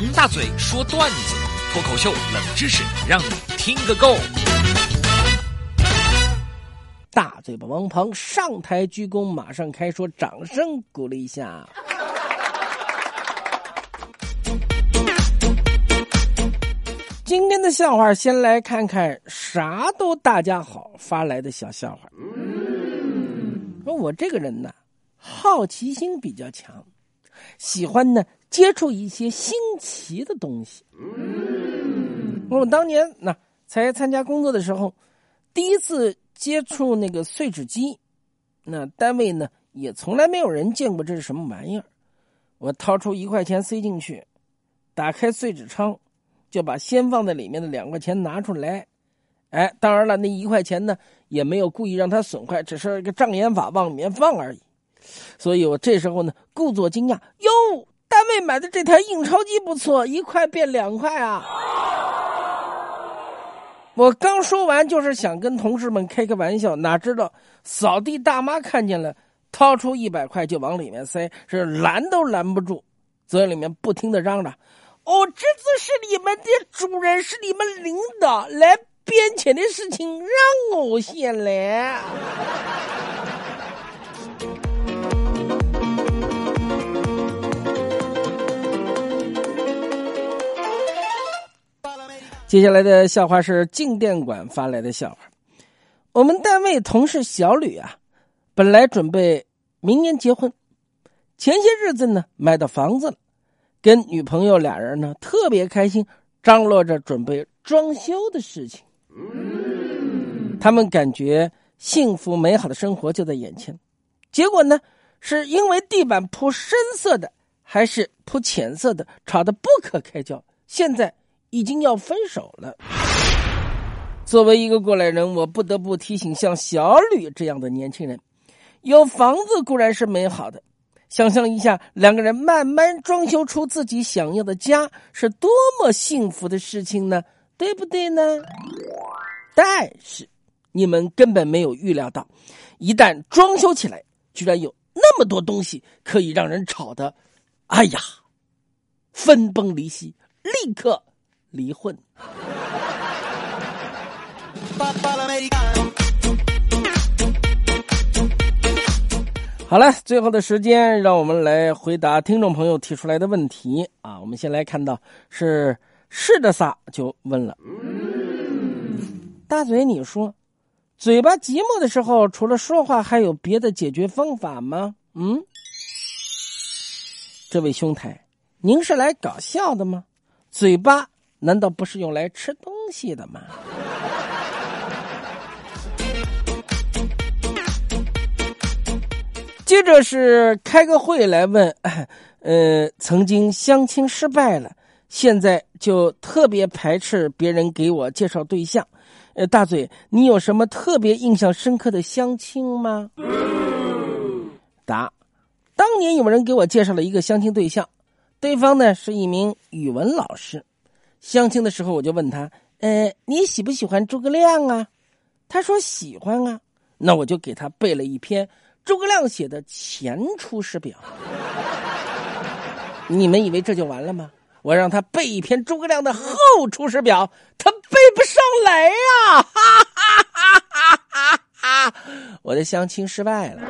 王大嘴说段子，脱口秀冷知识，让你听个够。大嘴巴王鹏上台鞠躬，马上开说，掌声鼓励一下。今天的笑话，先来看看啥都大家好发来的小笑话。说我这个人呢，好奇心比较强，喜欢呢接触一些新奇的东西。我当年那才参加工作的时候，第一次接触那个碎纸机，那单位呢也从来没有人见过这是什么玩意儿。我掏出一块钱塞进去，打开碎纸仓。就把先放在里面的两块钱拿出来，哎，当然了，那一块钱呢也没有故意让它损坏，只是一个障眼法往里面放而已。所以我这时候呢故作惊讶，哟，买的这台印钞机不错，一块变两块啊！我刚说完，就是想跟同事们开个玩笑，哪知道扫地大妈看见了，掏出一百块就往里面塞，是拦都拦不住，嘴里面不停的嚷嚷。哦，这次是你们的主人，是你们领导来编钱的事情，让我先来。接下来的笑话是静电馆发来的笑话。我们单位同事小吕啊，本来准备明年结婚，前些日子呢买到房子了。跟女朋友俩人呢特别开心，张罗着准备装修的事情。他们感觉幸福美好的生活就在眼前，结果呢，是因为地板铺深色的还是铺浅色的，吵得不可开交。现在已经要分手了。作为一个过来人，我不得不提醒像小吕这样的年轻人：有房子固然是美好的。想象一下，两个人慢慢装修出自己想要的家，是多么幸福的事情呢？对不对呢？但是，你们根本没有预料到，一旦装修起来，居然有那么多东西可以让人吵得，哎呀，分崩离析，立刻离婚。好了，最后的时间，让我们来回答听众朋友提出来的问题啊。我们先来看到是是的撒就问了，大嘴，你说，嘴巴寂寞的时候，除了说话，还有别的解决方法吗？嗯，这位兄台，您是来搞笑的吗？嘴巴难道不是用来吃东西的吗？接着是开个会来问，呃，曾经相亲失败了，现在就特别排斥别人给我介绍对象。呃，大嘴，你有什么特别印象深刻的相亲吗？答：当年有人给我介绍了一个相亲对象，对方呢是一名语文老师。相亲的时候我就问他，呃，你喜不喜欢诸葛亮啊？他说喜欢啊。那我就给他背了一篇。诸葛亮写的前出师表，你们以为这就完了吗？我让他背一篇诸葛亮的后出师表，他背不上来呀！哈哈哈哈哈！我的相亲失败了。